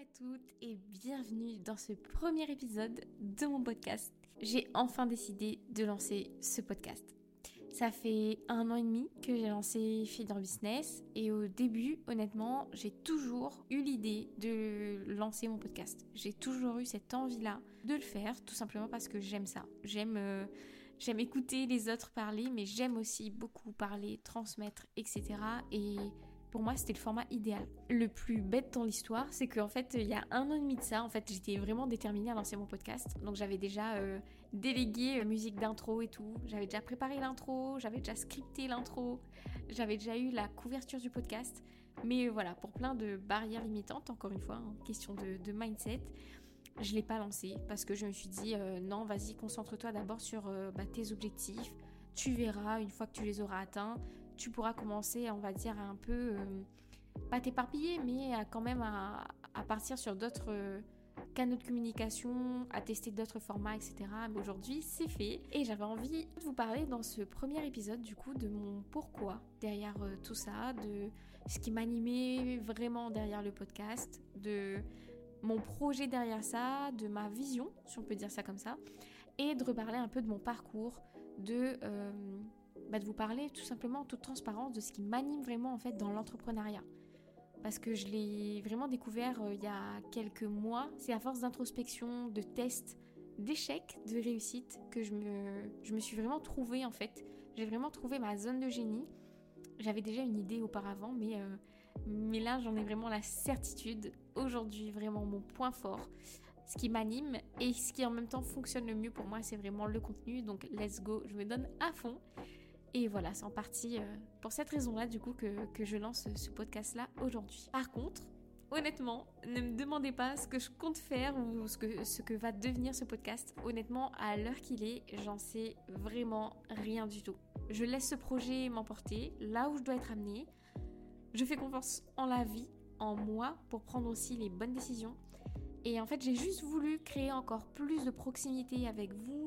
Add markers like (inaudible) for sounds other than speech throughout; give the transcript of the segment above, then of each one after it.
à toutes et bienvenue dans ce premier épisode de mon podcast. J'ai enfin décidé de lancer ce podcast. Ça fait un an et demi que j'ai lancé Feeder Business et au début, honnêtement, j'ai toujours eu l'idée de lancer mon podcast. J'ai toujours eu cette envie-là de le faire, tout simplement parce que j'aime ça. J'aime euh, j'aime écouter les autres parler, mais j'aime aussi beaucoup parler, transmettre, etc. Et pour moi, c'était le format idéal. Le plus bête dans l'histoire, c'est qu'en fait, il y a un an et demi de ça, en fait, j'étais vraiment déterminée à lancer mon podcast. Donc j'avais déjà euh, délégué euh, musique d'intro et tout. J'avais déjà préparé l'intro, j'avais déjà scripté l'intro, j'avais déjà eu la couverture du podcast. Mais voilà, pour plein de barrières limitantes, encore une fois, hein, question de, mindset, je ne l'ai pas lancé parce que je me suis dit, euh, non, vas-y, concentre-toi d'abord sur bah, tes objectifs. Tu verras, une fois que tu les auras atteints, tu pourras commencer, on va dire, à un peu, euh, pas t'éparpiller, mais à quand même à, partir sur d'autres euh, canaux de communication, à tester d'autres formats, etc. Mais aujourd'hui, c'est fait. Et j'avais envie de vous parler dans ce premier épisode, du coup, de mon pourquoi derrière euh, tout ça, de ce qui m'animait vraiment derrière le podcast, de mon projet derrière ça, de ma vision, si on peut dire ça comme ça, et de reparler un peu de mon parcours, de bah, de vous parler tout simplement en toute transparence de ce qui m'anime vraiment en fait dans l'entrepreneuriat. Parce que je l'ai vraiment découvert euh, il y a quelques mois. C'est à force d'introspection, de tests, d'échecs, de réussites que je me, je me suis vraiment trouvée en fait. J'ai vraiment trouvé ma zone de génie. J'avais déjà une idée auparavant, mais, euh, mais là j'en ai vraiment la certitude. Aujourd'hui, vraiment mon point fort ce qui m'anime et ce qui en même temps fonctionne le mieux pour moi, c'est vraiment le contenu. Donc let's go, je me donne à fond. Et voilà, c'est en partie euh, pour cette raison-là, du coup, que, je lance ce podcast-là aujourd'hui. Par contre, honnêtement, ne me demandez pas ce que je compte faire ou ce que, ce que va devenir ce podcast. Honnêtement, à l'heure qu'il est, j'en sais vraiment rien du tout. Je laisse ce projet m'emporter là où je dois être amenée. Je fais confiance en la vie, en moi, pour prendre aussi les bonnes décisions. Et en fait, j'ai juste voulu créer encore plus de proximité avec vous,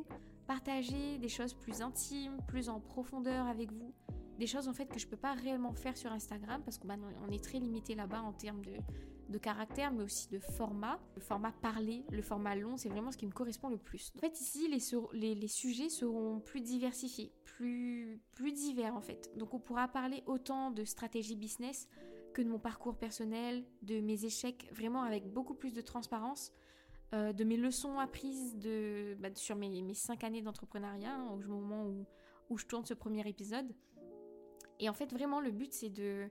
partager des choses plus intimes, plus en profondeur avec vous. Des choses en fait que je peux pas réellement faire sur Instagram parce qu'on on est très limité là-bas en termes de, de caractère mais aussi de format. Le format parlé, le format long, c'est vraiment ce qui me correspond le plus. En fait ici les, les, sujets seront plus diversifiés, plus, plus divers en fait. Donc on pourra parler autant de stratégie business que de mon parcours personnel, de mes échecs, vraiment avec beaucoup plus de transparence. Euh, de mes leçons apprises de, bah, sur mes, mes, cinq années d'entrepreneuriat, hein, au moment où, où, je tourne ce premier épisode. Et en fait, vraiment, le but, c'est de,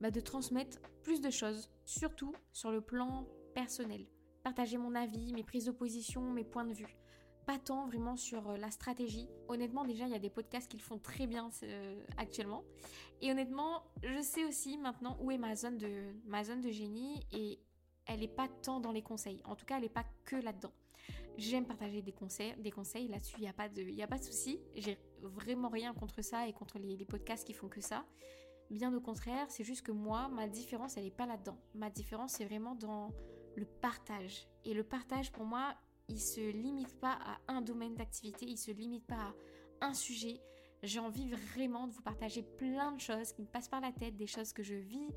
bah, de transmettre plus de choses, surtout sur le plan personnel. Partager mon avis, mes prises de position, mes points de vue. Pas tant vraiment sur euh, la stratégie. Honnêtement, déjà, il y a des podcasts qui le font très bien euh, actuellement. Et honnêtement, je sais aussi maintenant où est ma zone de, ma zone de génie. Et elle n'est pas tant dans les conseils. En tout cas, elle n'est pas là-dedans. J'aime partager des conseils, des conseils là-dessus, il n'y a pas de, a pas de souci. J'ai vraiment rien contre ça et contre les, podcasts qui font que ça. Bien au contraire, c'est juste que moi, ma différence, elle n'est pas là-dedans. Ma différence, c'est vraiment dans le partage. Et le partage, pour moi, il se limite pas à un domaine d'activité, il se limite pas à un sujet. J'ai envie vraiment de vous partager plein de choses qui me passent par la tête, des choses que je vis,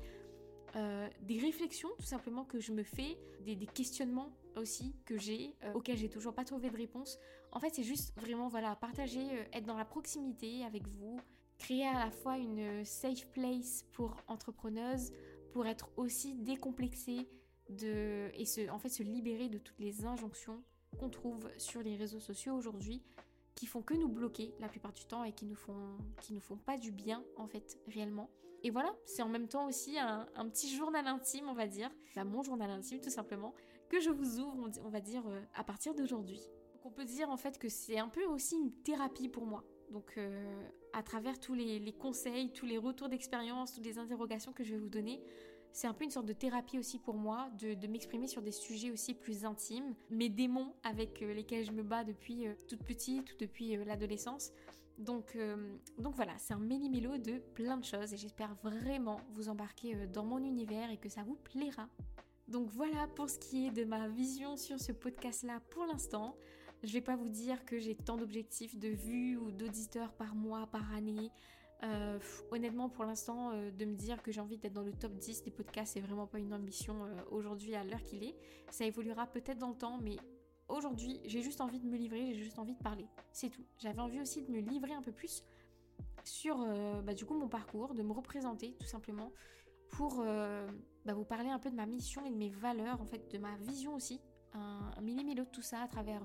euh, des réflexions tout simplement que je me fais, des, questionnements aussi que j'ai, euh, auxquels j'ai toujours pas trouvé de réponse. En fait, c'est juste vraiment voilà partager, euh, être dans la proximité avec vous, créer à la fois une safe place pour entrepreneuses, pour être aussi décomplexée de et se, en fait se libérer de toutes les injonctions qu'on trouve sur les réseaux sociaux aujourd'hui qui font que nous bloquer la plupart du temps et qui nous font, qui nous font pas du bien en fait réellement. Et voilà, c'est en même temps aussi un, petit journal intime, on va dire, bah, mon journal intime tout simplement, que je vous ouvre, on va dire, euh, à partir d'aujourd'hui. Donc on peut dire en fait que c'est un peu aussi une thérapie pour moi. Donc euh, à travers tous les, conseils, tous les retours d'expérience, toutes les interrogations que je vais vous donner, c'est un peu une sorte de thérapie aussi pour moi, de, m'exprimer sur des sujets aussi plus intimes, mes démons avec euh, lesquels je me bats depuis toute petite ou depuis l'adolescence. Donc, donc voilà, c'est un méli-mélo de plein de choses et j'espère vraiment vous embarquer dans mon univers et que ça vous plaira. Donc voilà pour ce qui est de ma vision sur ce podcast-là pour l'instant. Je vais pas vous dire que j'ai tant d'objectifs de vues ou d'auditeurs par mois, par année. Euh, honnêtement, pour l'instant, euh, de me dire que j'ai envie d'être dans le top 10 des podcasts, c'est vraiment pas une ambition euh, aujourd'hui à l'heure qu'il est. Ça évoluera peut-être dans le temps, mais aujourd'hui, j'ai juste envie de me livrer, j'ai juste envie de parler. C'est tout. J'avais envie aussi de me livrer un peu plus sur bah, du coup mon parcours, de me représenter tout simplement pour bah, vous parler un peu de ma mission et de mes valeurs, en fait, de ma vision aussi, un, un de tout ça à travers,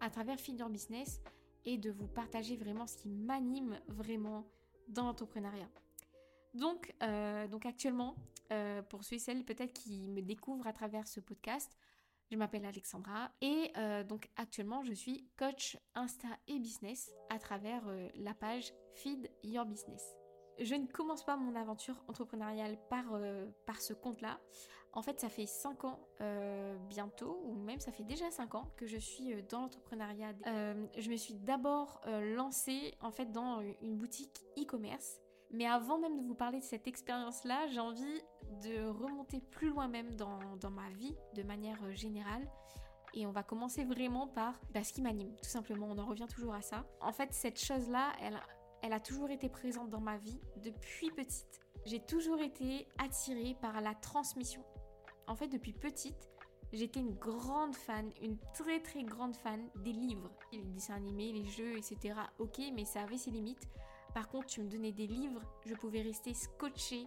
à travers Business et de vous partager vraiment ce qui m'anime vraiment dans l'entrepreneuriat. Donc, euh, donc actuellement, euh, pour ceux et celles peut-être qui me découvrent à travers ce podcast, je m'appelle Alexandra et euh, donc actuellement je suis coach Insta et business à travers la page Feed Your Business. Je ne commence pas mon aventure entrepreneuriale par, par ce compte-là. En fait, ça fait 5 ans bientôt, ou même ça fait déjà 5 ans que je suis dans l'entrepreneuriat. je me suis d'abord lancée en fait dans une boutique e-commerce. Mais avant même de vous parler de cette expérience-là, j'ai envie de remonter plus loin même dans, ma vie de manière générale. Et on va commencer vraiment par bah, ce qui m'anime, tout simplement. On en revient toujours à ça. En fait, cette chose-là, elle, elle a toujours été présente dans ma vie depuis petite. J'ai toujours été attirée par la transmission. En fait, depuis petite, j'étais une grande fan, une très très grande fan des livres. Les dessins animés, les jeux, etc. Ok, mais ça avait ses limites. Par contre, tu me donnais des livres, je pouvais rester scotché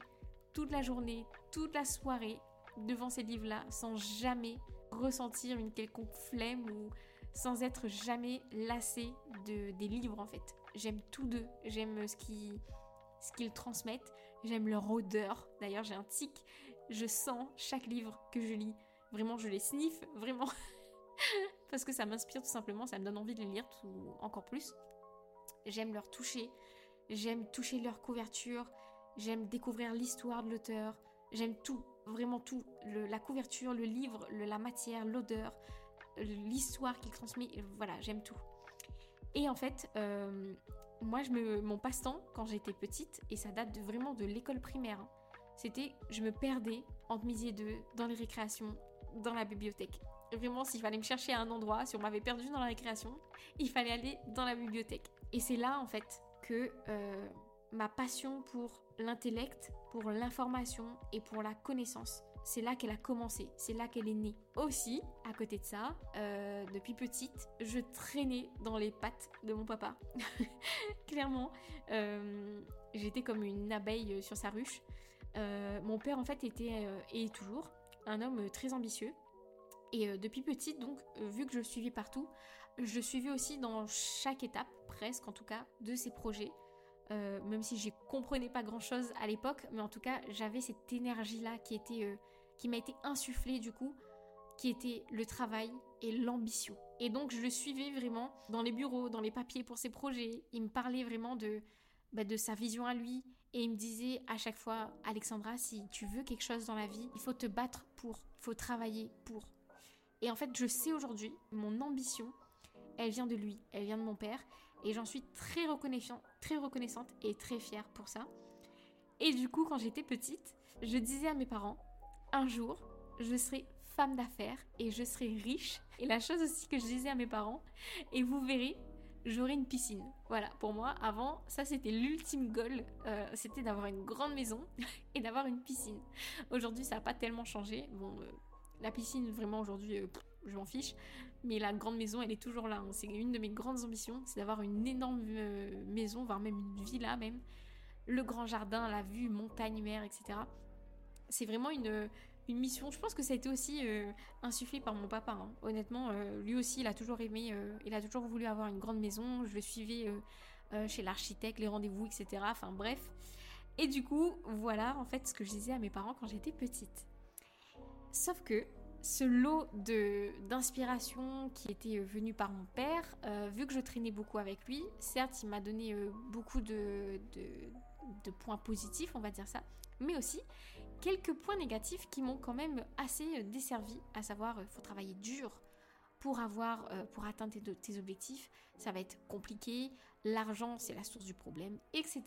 toute la journée, toute la soirée devant ces livres-là sans jamais ressentir une quelconque flemme ou sans être jamais lassée de, des livres en fait. J'aime tous deux, j'aime ce qu'ils ce qu'ils transmettent, j'aime leur odeur. D'ailleurs, j'ai un tic, je sens chaque livre que je lis. Vraiment, je les sniffe, vraiment. (laughs) Parce que ça m'inspire tout simplement, ça me donne envie de les lire tout, encore plus. J'aime leur toucher, j'aime toucher leur couverture, j'aime découvrir l'histoire de l'auteur, j'aime tout, vraiment tout. la couverture, le livre, la matière, l'odeur, l'histoire qu'il transmet, voilà, j'aime tout. Et en fait, euh, moi, je me, mon passe-temps quand j'étais petite, et ça date vraiment de l'école primaire, hein, c'était je me perdais entre midi et deux dans les récréations, dans la bibliothèque. Vraiment, s'il fallait me chercher à un endroit, si on m'avait perdu dans la récréation, il fallait aller dans la bibliothèque. Et c'est là, en fait, que euh, ma passion pour l'intellect, pour l'information et pour la connaissance, c'est là qu'elle a commencé, c'est là qu'elle est née. Aussi, à côté de ça, euh, depuis petite, je traînais dans les pattes de mon papa. (laughs) Clairement, euh, j'étais comme une abeille sur sa ruche. Mon père, en fait, était et toujours un homme très ambitieux. Et depuis petite, donc, vu que je suivais partout, je suivais aussi dans chaque étape, presque en tout cas, de ses projets. même si je comprenais pas grand chose à l'époque, mais en tout cas, j'avais cette énergie-là qui, était, qui m'a été insufflée du coup, qui était le travail et l'ambition. Et donc, je le suivais vraiment dans les bureaux, dans les papiers pour ses projets. Il me parlait vraiment bah, de sa vision à lui et il me disait à chaque fois, Alexandra, si tu veux quelque chose dans la vie, il faut te battre pour, il faut travailler pour. Et en fait, je sais aujourd'hui, mon ambition, elle vient de lui, elle vient de mon père, et j'en suis très reconnaissante, très reconnaissante et très fière pour ça. Et du coup, quand j'étais petite, je disais à mes parents, un jour, je serai femme d'affaires et je serai riche. Et la chose aussi que je disais à mes parents, et vous verrez, j'aurai une piscine. Voilà, pour moi, avant, ça c'était l'ultime goal, euh, c'était d'avoir une grande maison (laughs) et d'avoir une piscine. Aujourd'hui, ça n'a pas tellement changé. Bon, euh, la piscine, vraiment, aujourd'hui, euh, je m'en fiche. Mais la grande maison, elle est toujours là. Hein. C'est une de mes grandes ambitions, c'est d'avoir une énorme maison, voire même une villa même. Le grand jardin, la vue, montagne, mer, etc. C'est vraiment une, une mission. Je pense que ça a été aussi euh, insufflé par mon papa. Hein. Honnêtement, euh, lui aussi, il a toujours aimé, euh, il a toujours voulu avoir une grande maison. Je le suivais chez l'architecte, les rendez-vous, etc. Enfin bref. Et du coup, voilà en fait ce que je disais à mes parents quand j'étais petite. Sauf que ce lot d'inspiration qui était venu par mon père, vu que je traînais beaucoup avec lui, certes, il m'a donné beaucoup de, de, points positifs, on va dire ça, mais aussi quelques points négatifs qui m'ont quand même assez euh, desservi, à savoir, il euh, faut travailler dur pour avoir, euh, pour atteindre tes, objectifs, ça va être compliqué, l'argent c'est la source du problème, etc.,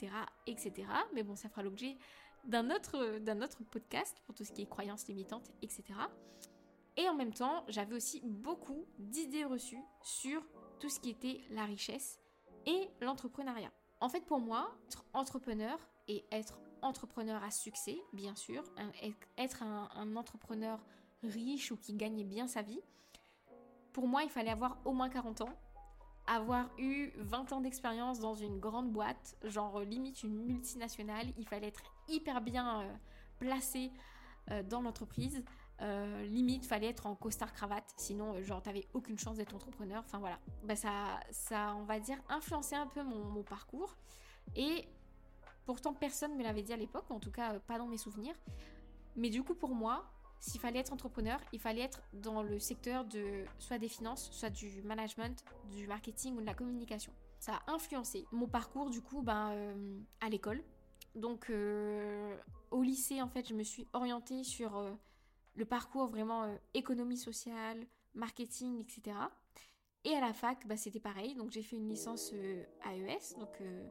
etc. Mais bon, ça fera l'objet d'un autre, d'un autre podcast pour tout ce qui est croyances limitantes, etc. Et en même temps, j'avais aussi beaucoup d'idées reçues sur tout ce qui était la richesse et l'entrepreneuriat. En fait, pour moi, être entrepreneur et être entrepreneur à succès, bien sûr, être un, entrepreneur riche ou qui gagne bien sa vie, pour moi, il fallait avoir au moins 40 ans, avoir eu 20 ans d'expérience dans une grande boîte, genre limite une multinationale, il fallait être hyper bien euh, placé euh, dans l'entreprise, euh, limite, fallait être en costard cravate, sinon, euh, genre, t'avais aucune chance d'être entrepreneur. Enfin voilà, bah, ça, ça, on va dire, influencé un peu mon, parcours. Et pourtant, personne me l'avait dit à l'époque, en tout cas, euh, pas dans mes souvenirs. Mais du coup, pour moi, s'il fallait être entrepreneur, il fallait être dans le secteur de soit des finances, soit du management, du marketing ou de la communication. Ça a influencé mon parcours, du coup, ben, à l'école. Donc, au lycée, en fait, je me suis orientée sur le parcours vraiment euh, économie sociale, marketing, etc. Et à la fac, bah, c'était pareil. Donc j'ai fait une licence euh, AES. Donc euh,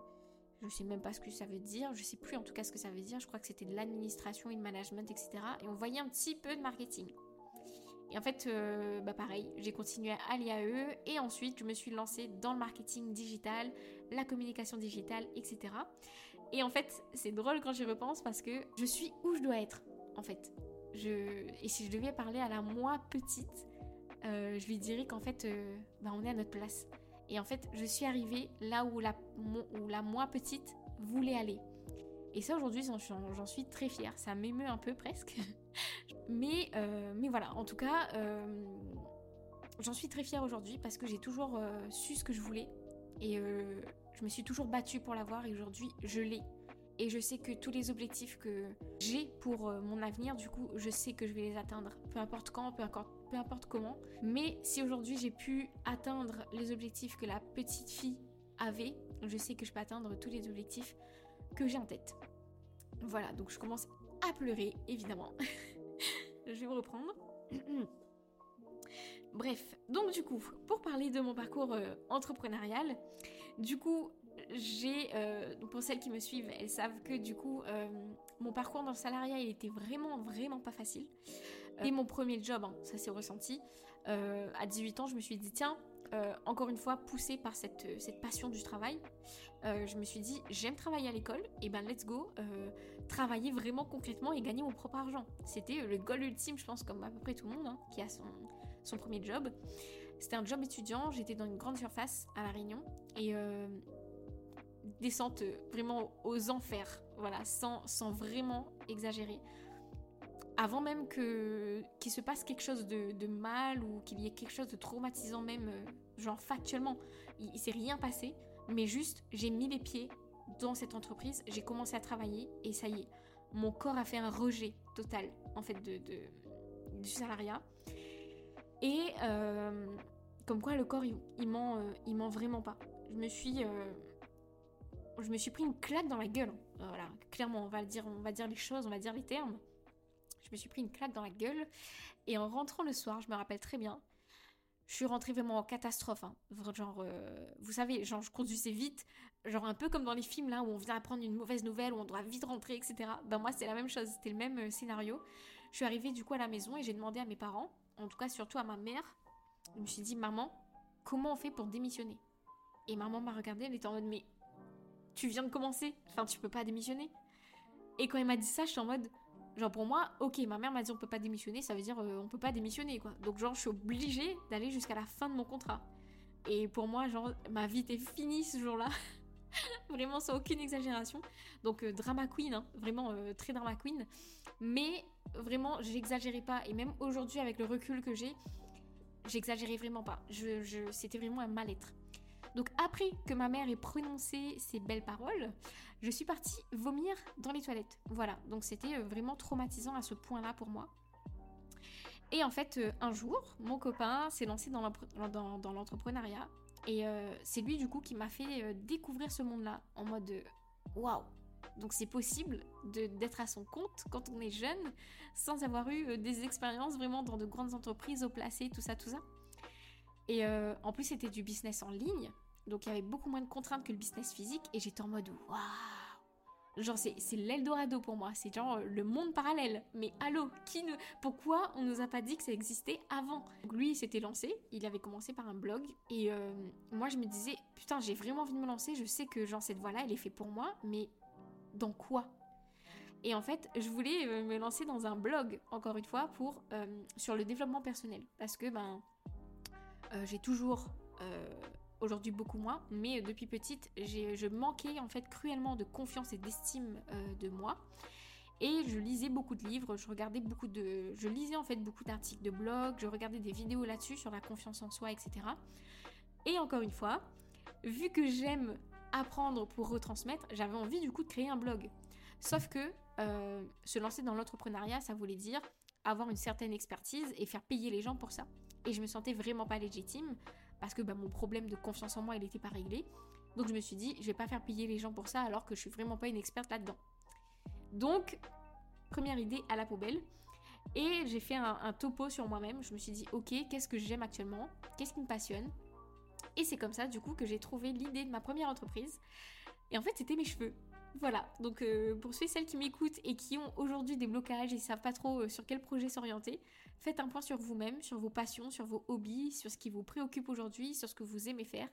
je sais même pas ce que ça veut dire. Je sais plus en tout cas ce que ça veut dire. Je crois que c'était de l'administration et le management, etc. Et on voyait un petit peu de marketing. Et en fait, bah pareil, j'ai continué à l'IAE et ensuite je me suis lancée dans le marketing digital, la communication digitale, etc. Et en fait, c'est drôle quand j'y repense parce que je suis où je dois être, en fait. Et si je devais parler à la moi petite, euh, je lui dirais qu'en fait, euh, bah, on est à notre place. Et en fait, je suis arrivée là où la, moi petite voulait aller. Et ça, aujourd'hui, j'en suis très fière. Ça m'émeut un peu presque. (laughs) mais, euh, mais voilà, en tout cas, j'en suis très fière aujourd'hui parce que j'ai toujours su ce que je voulais. Et je me suis toujours battue pour l'avoir et aujourd'hui, je l'ai. Et je sais que tous les objectifs que j'ai pour euh, mon avenir, du coup, je sais que je vais les atteindre. Peu importe quand, peu importe, comment. Mais si aujourd'hui j'ai pu atteindre les objectifs que la petite fille avait, je sais que je peux atteindre tous les objectifs que j'ai en tête. Voilà, donc je commence à pleurer, évidemment. (laughs) je vais me reprendre. (clears throat) Bref, donc du coup, pour parler de mon parcours euh, entrepreneurial, du coup, j'ai, euh, pour celles qui me suivent, elles savent que du coup, euh, mon parcours dans le salariat, il était vraiment, vraiment pas facile. Et mon premier job, hein, ça s'est ressenti. Euh, à 18 ans, je me suis dit, tiens, encore une fois, poussée par cette, passion du travail, je me suis dit, j'aime travailler à l'école, et ben let's go, travailler vraiment concrètement et gagner mon propre argent. C'était le goal ultime, je pense, comme à peu près tout le monde hein, qui a son premier job. C'était un job étudiant, j'étais dans une grande surface à La Réunion, et descente vraiment aux enfers, voilà, sans, sans vraiment exagérer. Avant même que qu'il se passe quelque chose de, mal ou qu'il y ait quelque chose de traumatisant même, euh, genre factuellement, il, il s'est rien passé, mais juste j'ai mis les pieds dans cette entreprise, j'ai commencé à travailler et ça y est, mon corps a fait un rejet total en fait de, du salariat. Et euh, comme quoi le corps il, il ment, euh, il ment vraiment pas. Je me suis je me suis pris une claque dans la gueule. Voilà, clairement, on va dire, on va dire les choses, on va dire les termes. Je me suis pris une claque dans la gueule. Et en rentrant le soir, je me rappelle très bien, je suis rentrée vraiment en catastrophe. Hein. Genre, euh, vous savez, genre, je conduisais vite, genre un peu comme dans les films là où on vient apprendre une mauvaise nouvelle, où on doit vite rentrer, etc. Ben moi, c'est la même chose, c'était le même euh, scénario. Je suis arrivée du coup à la maison et j'ai demandé à mes parents, en tout cas surtout à ma mère, je me suis dit, maman, comment on fait pour démissionner? Et maman m'a regardée, elle était en mode, mais tu viens de commencer, enfin tu peux pas démissionner. Et quand il m'a dit ça, je suis en mode, genre pour moi, ok, ma mère m'a dit on peut pas démissionner, ça veut dire euh, on peut pas démissionner quoi. Donc genre je suis obligée d'aller jusqu'à la fin de mon contrat. Et pour moi, genre ma vie était finie ce jour-là. (laughs) vraiment sans aucune exagération. Donc euh, drama queen, hein, vraiment euh, très drama queen. Mais vraiment, j'exagérais pas. Et même aujourd'hui, avec le recul que j'ai, j'exagérais vraiment pas. Je, C'était vraiment un mal-être. Donc après que ma mère ait prononcé ces belles paroles, je suis partie vomir dans les toilettes. Voilà, donc c'était euh, vraiment traumatisant à ce point-là pour moi. Et en fait, euh, un jour, mon copain s'est lancé dans l'entrepreneuriat. Et euh, c'est lui, du coup, qui m'a fait découvrir ce monde-là en mode waouh! Donc c'est possible d'être à son compte quand on est jeune, sans avoir eu des expériences vraiment dans de grandes entreprises au placé, tout ça, tout ça. Et en plus, c'était du business en ligne. Donc il y avait beaucoup moins de contraintes que le business physique et j'étais en mode waouh, Genre, c'est, c'est l'Eldorado pour moi. C'est genre le monde parallèle. Mais allô, qui ne. Pourquoi on nous a pas dit que ça existait avant? Donc, Lui, il s'était lancé. Il avait commencé par un blog. Et euh, moi, je me disais, putain, j'ai vraiment envie de me lancer. Je sais que, genre, cette voie-là, elle est faite pour moi. Mais dans quoi? Et en fait, je voulais euh, me lancer dans un blog, encore une fois, pour, euh, sur le développement personnel. Parce que ben, j'ai toujours aujourd'hui beaucoup moins, mais euh, depuis petite, je manquais en fait cruellement de confiance et d'estime euh, de moi. Et je lisais beaucoup de livres, je regardais beaucoup de, je lisais en fait beaucoup d'articles de blog, je regardais des vidéos là-dessus sur la confiance en soi, etc. Et encore une fois, vu que j'aime apprendre pour retransmettre, j'avais envie du coup de créer un blog. Sauf que euh, se lancer dans l'entrepreneuriat, ça voulait dire avoir une certaine expertise et faire payer les gens pour ça. Et je me sentais vraiment pas légitime parce que bah, mon problème de confiance en moi, il n'était pas réglé. Donc je me suis dit, je vais pas faire payer les gens pour ça alors que je suis vraiment pas une experte là-dedans. Donc, première idée à la poubelle. Et j'ai fait un, topo sur moi-même. Je me suis dit, ok, qu'est-ce que j'aime actuellement? Qu'est-ce qui me passionne? Et c'est comme ça, du coup, que j'ai trouvé l'idée de ma première entreprise. Et en fait, c'était mes cheveux. Voilà, donc euh, pour ceux et celles qui m'écoutent et qui ont aujourd'hui des blocages et ne savent pas trop euh, sur quel projet s'orienter, faites un point sur vous-même, sur vos passions, sur vos hobbies, sur ce qui vous préoccupe aujourd'hui, sur ce que vous aimez faire.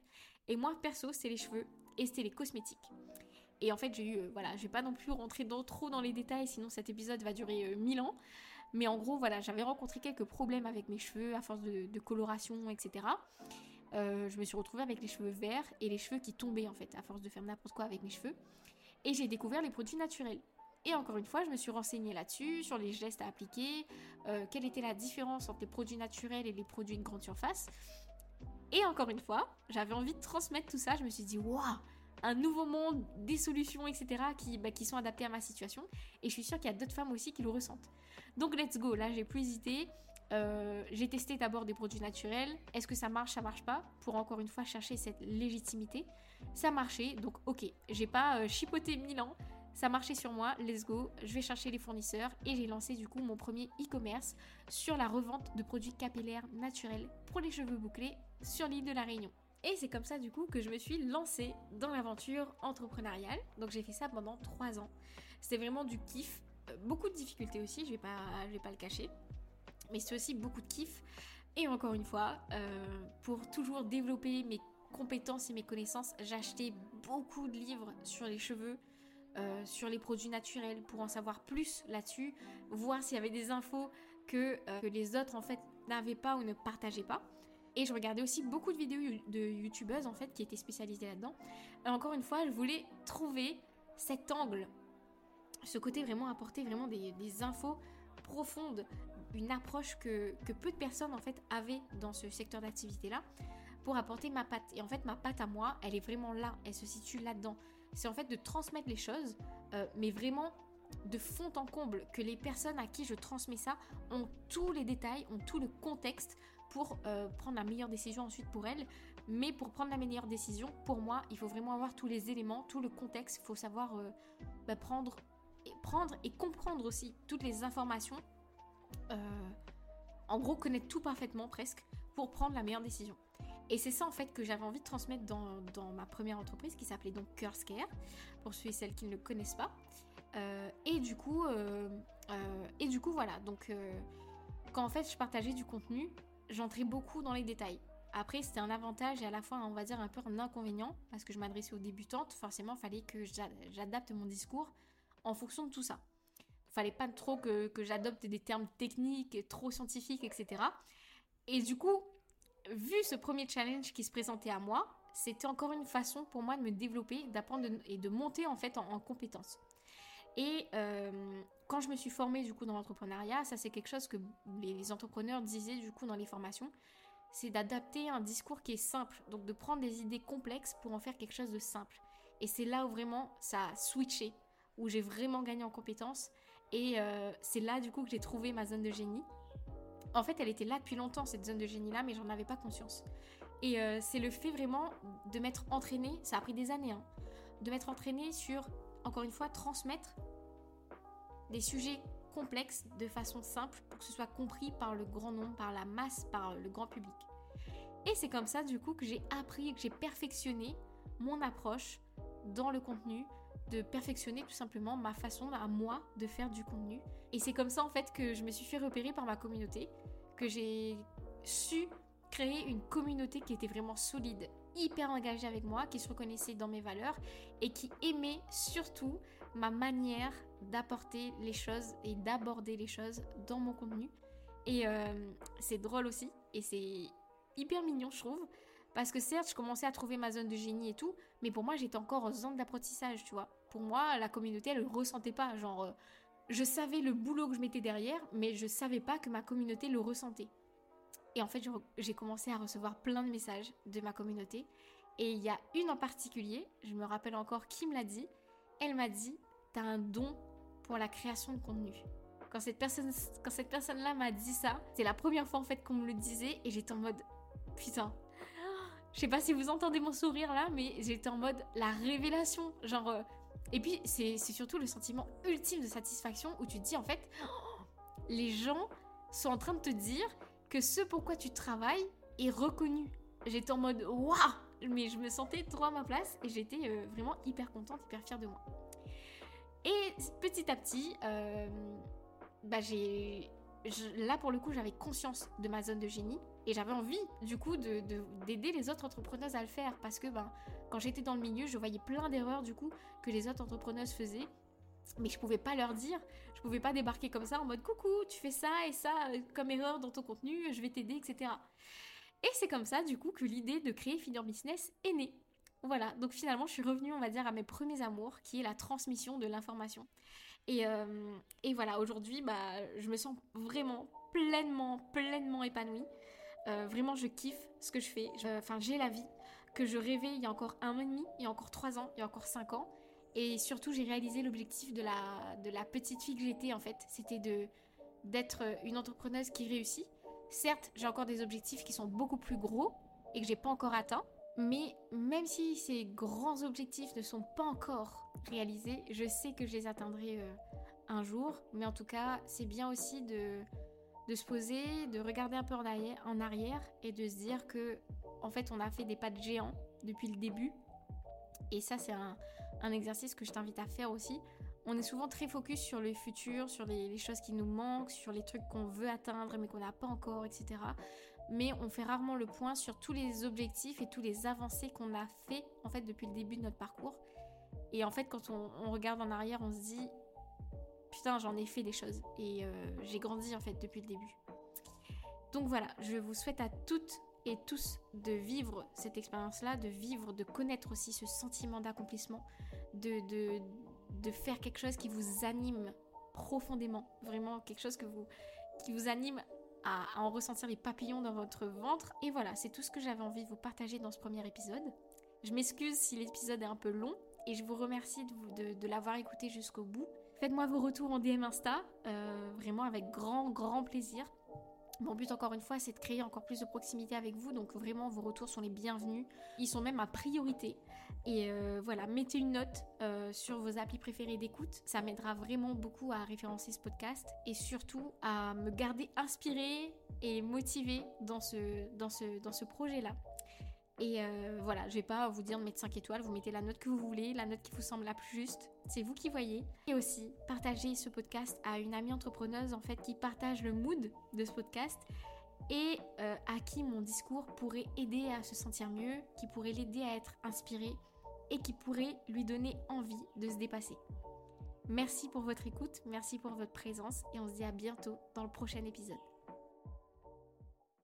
Et moi, perso, c'est les cheveux et c'était les cosmétiques. Et en fait, j'ai eu, euh, voilà, je vais pas non plus rentrer dans, trop dans les détails, sinon cet épisode va durer mille ans. Mais en gros, voilà, j'avais rencontré quelques problèmes avec mes cheveux à force de, coloration, etc. je me suis retrouvée avec les cheveux verts et les cheveux qui tombaient en fait à force de faire n'importe quoi avec mes cheveux et j'ai découvert les produits naturels. Et encore une fois, je me suis renseignée là-dessus, sur les gestes à appliquer, euh, quelle était la différence entre les produits naturels et les produits de grande surface. Et encore une fois, j'avais envie de transmettre tout ça. Je me suis dit, waouh, un nouveau monde, des solutions, etc., qui, bah, qui sont adaptées à ma situation. Et je suis sûre qu'il y a d'autres femmes aussi qui le ressentent. Donc, let's go. Là, j'ai plus hésité. Euh, j'ai testé d'abord des produits naturels. Est-ce que ça marche, ça marche pas Pour encore une fois chercher cette légitimité. Ça marchait, donc ok. J'ai pas euh, chipoté mille ans. Ça marchait sur moi, let's go. Je vais chercher les fournisseurs et j'ai lancé du coup mon premier e-commerce sur la revente de produits capillaires naturels pour les cheveux bouclés sur l'île de la Réunion. Et c'est comme ça du coup que je me suis lancée dans l'aventure entrepreneuriale. Donc j'ai fait ça pendant trois ans. C'était vraiment du kiff, euh, beaucoup de difficultés aussi, je vais pas, je vais pas le cacher mais c'est aussi beaucoup de kiff. Et encore une fois, euh, pour toujours développer mes compétences et mes connaissances, j'ai acheté beaucoup de livres sur les cheveux, euh, sur les produits naturels, pour en savoir plus là-dessus, voir s'il y avait des infos que, euh, que les autres en fait n'avaient pas ou ne partageaient pas. Et je regardais aussi beaucoup de vidéos de youtubeuses en fait qui étaient spécialisées là-dedans. Encore une fois, je voulais trouver cet angle, ce côté vraiment apporter vraiment des infos profondes une approche que, peu de personnes en fait avaient dans ce secteur d'activité là pour apporter ma patte. Et en fait, ma patte à moi, elle est vraiment là, elle se situe là-dedans. C'est en fait de transmettre les choses, euh, mais vraiment de fond en comble, que les personnes à qui je transmets ça ont tous les détails, ont tout le contexte pour euh, prendre la meilleure décision ensuite pour elles. Mais pour prendre la meilleure décision, pour moi, il faut vraiment avoir tous les éléments, tout le contexte. Il faut savoir euh, bah, prendre, et prendre et comprendre aussi toutes les informations euh, en gros, connaître tout parfaitement presque pour prendre la meilleure décision. Et c'est ça en fait que j'avais envie de transmettre dans, ma première entreprise qui s'appelait donc Care, pour ceux et celles qui ne le connaissent pas. Euh, et du coup, euh, et du coup voilà. Donc quand en fait je partageais du contenu, j'entrais beaucoup dans les détails. Après, c'était un avantage et à la fois, on va dire, un peu un inconvénient, parce que je m'adressais aux débutantes. Forcément, il fallait que j'adapte mon discours en fonction de tout ça fallait pas trop que, j'adopte des termes techniques, trop scientifiques, etc. Et du coup, vu ce premier challenge qui se présentait à moi, c'était encore une façon pour moi de me développer, d'apprendre et de monter en fait en, compétences. Et euh, quand je me suis formée du coup dans l'entrepreneuriat, ça c'est quelque chose que les entrepreneurs disaient du coup dans les formations, c'est d'adapter un discours qui est simple, donc de prendre des idées complexes pour en faire quelque chose de simple. Et c'est là où vraiment ça a switché, où j'ai vraiment gagné en compétences et euh, c'est là du coup que j'ai trouvé ma zone de génie. En fait, elle était là depuis longtemps, cette zone de génie-là, mais j'en avais pas conscience. Et euh, c'est le fait vraiment de m'être entraînée, ça a pris des années, hein, de m'être entraînée sur, encore une fois, transmettre des sujets complexes de façon simple pour que ce soit compris par le grand nombre, par la masse, par le grand public. Et c'est comme ça du coup que j'ai appris, que j'ai perfectionné mon approche dans le contenu, de perfectionner tout simplement ma façon à moi de faire du contenu. Et c'est comme ça en fait que je me suis fait repérer par ma communauté, que j'ai su créer une communauté qui était vraiment solide, hyper engagée avec moi, qui se reconnaissait dans mes valeurs et qui aimait surtout ma manière d'apporter les choses et d'aborder les choses dans mon contenu. Et euh, c'est drôle aussi, et c'est hyper mignon, je trouve. Parce que certes, je commençais à trouver ma zone de génie et tout, mais pour moi, j'étais encore en zone d'apprentissage, tu vois. Pour moi, la communauté, elle le ressentait pas. Genre, euh, je savais le boulot que je mettais derrière, mais je savais pas que ma communauté le ressentait. Et en fait, j'ai commencé à recevoir plein de messages de ma communauté. Et il y a une en particulier, je me rappelle encore qui me l'a dit. Elle m'a dit, t'as un don pour la création de contenu. Quand cette personne, personne-là m'a dit ça, c'est la première fois en fait qu'on me le disait et j'étais en mode putain. Je sais pas si vous entendez mon sourire là, mais j'étais en mode la révélation, genre. Euh, et puis c'est surtout le sentiment ultime de satisfaction où tu te dis en fait, les gens sont en train de te dire que ce pourquoi tu travailles est reconnu. J'étais en mode waouh, mais je me sentais trop à ma place et j'étais euh, vraiment hyper contente, hyper fière de moi. Et petit à petit, euh, bah j'ai là pour le coup j'avais conscience de ma zone de génie et j'avais envie du coup d'aider de, d'aider les autres entrepreneuses à le faire parce que ben, quand j'étais dans le milieu je voyais plein d'erreurs du coup que les autres entrepreneuses faisaient mais je pouvais pas leur dire, je pouvais pas débarquer comme ça en mode coucou, tu fais ça et ça euh, comme erreur dans ton contenu, je vais t'aider, etc. Et c'est comme ça du coup que l'idée de créer Feeder Business est née. Voilà, donc finalement je suis revenue on va dire à mes premiers amours qui est la transmission de l'information. Euh, et, voilà, aujourd'hui, bah, je me sens vraiment pleinement, pleinement épanouie. Euh, vraiment, je kiffe ce que je fais. Enfin, j'ai la vie que je rêvais il y a encore un an et demi, il y a encore trois ans, il y a encore cinq ans. Et surtout, j'ai réalisé l'objectif de la, petite fille que j'étais, en fait. C'était d'être une entrepreneuse qui réussit. Certes, j'ai encore des objectifs qui sont beaucoup plus gros et que j'ai pas encore atteints. Mais même si ces grands objectifs ne sont pas encore réalisés, je sais que je les atteindrai euh, un jour. Mais en tout cas, c'est bien aussi de, de se poser, de regarder un peu en arrière, en arrière et de se dire que en fait on a fait des pas de géant depuis le début. Et ça c'est un, un, exercice que je t'invite à faire aussi. On est souvent très focus sur le futur, sur les, les choses qui nous manquent, sur les trucs qu'on veut atteindre mais qu'on n'a pas encore, etc mais on fait rarement le point sur tous les objectifs et tous les avancées qu'on a fait en fait depuis le début de notre parcours. Et en fait, quand on, regarde en arrière, on se dit j'en ai fait des choses et euh, j'ai grandi en fait depuis le début. Donc voilà, je vous souhaite à toutes et tous de vivre cette expérience-là, de vivre, de connaître aussi ce sentiment d'accomplissement, de, de, de, faire quelque chose qui vous anime profondément, vraiment quelque chose que vous, qui vous anime à, en ressentir les papillons dans votre ventre. Et voilà, c'est tout ce que j'avais envie de vous partager dans ce premier épisode. Je m'excuse si l'épisode est un peu long et je vous remercie de, de, l'avoir écouté jusqu'au bout. Faites-moi vos retours en DM Insta, euh, vraiment avec grand, grand plaisir. Mon but, encore une fois, c'est de créer encore plus de proximité avec vous. Donc, vraiment, vos retours sont les bienvenus. Ils sont même ma priorité. Et euh, voilà, mettez une note euh, sur vos applis préférés d'écoute. Ça m'aidera vraiment beaucoup à référencer ce podcast et surtout à me garder inspirée et motivée dans ce, dans ce, dans ce projet-là. Et euh, voilà, je vais pas vous dire de mettre 5 étoiles, vous mettez la note que vous voulez, la note qui vous semble la plus juste, c'est vous qui voyez. Et aussi, partagez ce podcast à une amie entrepreneuse en fait qui partage le mood de ce podcast et euh, à qui mon discours pourrait aider à se sentir mieux, qui pourrait l'aider à être inspiré et qui pourrait lui donner envie de se dépasser. Merci pour votre écoute, merci pour votre présence et on se dit à bientôt dans le prochain épisode.